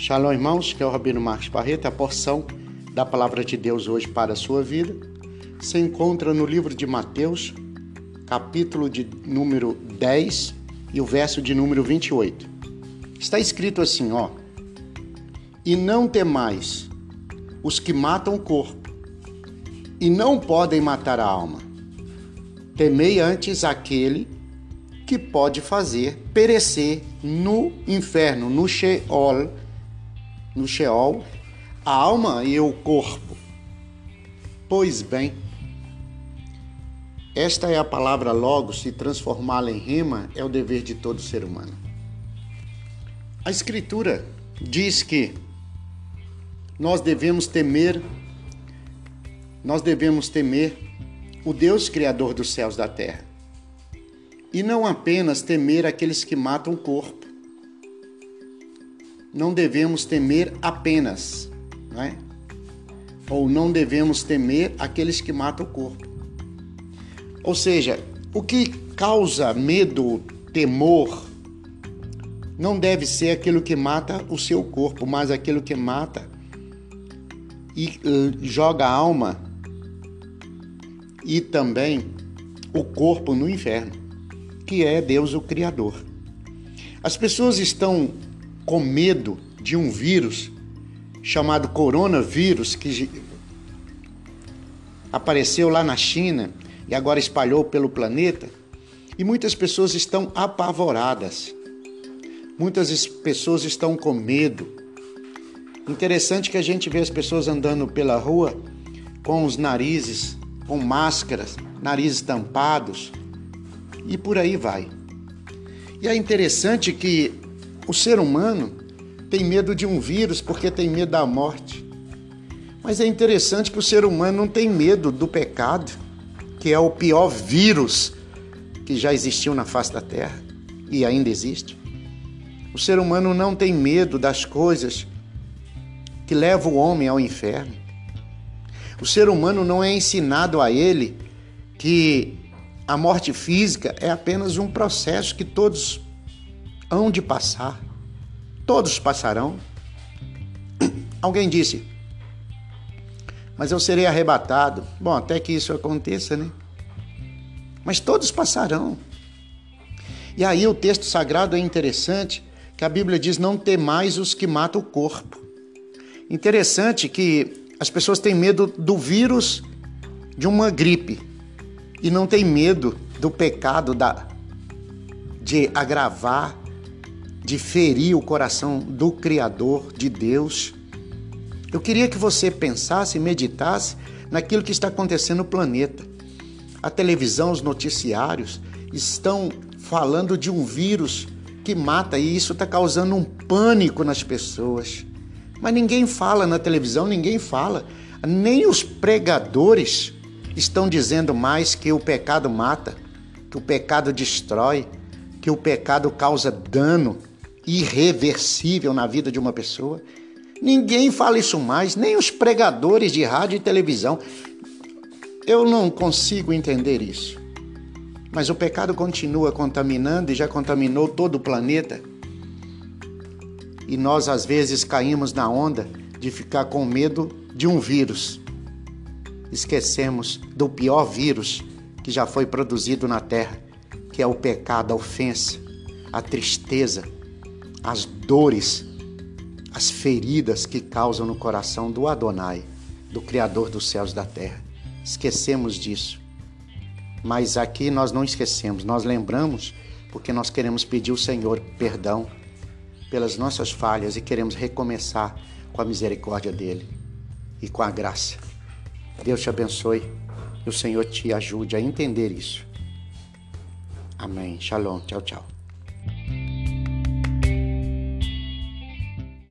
Shalom, irmãos, que é o Rabino Marcos Barreto. A porção da palavra de Deus hoje para a sua vida se encontra no livro de Mateus, capítulo de número 10 e o verso de número 28. Está escrito assim, ó: E não temais os que matam o corpo e não podem matar a alma. Temei antes aquele que pode fazer perecer no inferno, no Sheol, no Sheol, a alma e o corpo. Pois bem, esta é a palavra logo, se transformá-la em rima é o dever de todo ser humano. A Escritura diz que nós devemos temer, nós devemos temer o Deus Criador dos céus e da terra. E não apenas temer aqueles que matam o corpo, não devemos temer apenas, não é? Ou não devemos temer aqueles que matam o corpo. Ou seja, o que causa medo, temor, não deve ser aquilo que mata o seu corpo, mas aquilo que mata e joga a alma e também o corpo no inferno, que é Deus o Criador. As pessoas estão com medo de um vírus chamado coronavírus que apareceu lá na China e agora espalhou pelo planeta, e muitas pessoas estão apavoradas. Muitas pessoas estão com medo. Interessante que a gente vê as pessoas andando pela rua com os narizes, com máscaras, narizes tampados e por aí vai. E é interessante que o ser humano tem medo de um vírus porque tem medo da morte. Mas é interessante que o ser humano não tem medo do pecado, que é o pior vírus que já existiu na face da terra e ainda existe. O ser humano não tem medo das coisas que levam o homem ao inferno. O ser humano não é ensinado a ele que a morte física é apenas um processo que todos hão de passar. Todos passarão. Alguém disse, mas eu serei arrebatado. Bom, até que isso aconteça, né? Mas todos passarão. E aí o texto sagrado é interessante, que a Bíblia diz: não temais os que matam o corpo. Interessante que as pessoas têm medo do vírus de uma gripe e não têm medo do pecado da, de agravar de ferir o coração do Criador, de Deus. Eu queria que você pensasse e meditasse naquilo que está acontecendo no planeta. A televisão, os noticiários estão falando de um vírus que mata e isso está causando um pânico nas pessoas. Mas ninguém fala na televisão, ninguém fala. Nem os pregadores estão dizendo mais que o pecado mata, que o pecado destrói, que o pecado causa dano irreversível na vida de uma pessoa. Ninguém fala isso mais, nem os pregadores de rádio e televisão. Eu não consigo entender isso. Mas o pecado continua contaminando e já contaminou todo o planeta. E nós às vezes caímos na onda de ficar com medo de um vírus. Esquecemos do pior vírus que já foi produzido na Terra, que é o pecado, a ofensa, a tristeza, as dores, as feridas que causam no coração do Adonai, do Criador dos céus e da terra. Esquecemos disso. Mas aqui nós não esquecemos, nós lembramos porque nós queremos pedir ao Senhor perdão pelas nossas falhas e queremos recomeçar com a misericórdia dele e com a graça. Deus te abençoe e o Senhor te ajude a entender isso. Amém. Shalom. Tchau, tchau.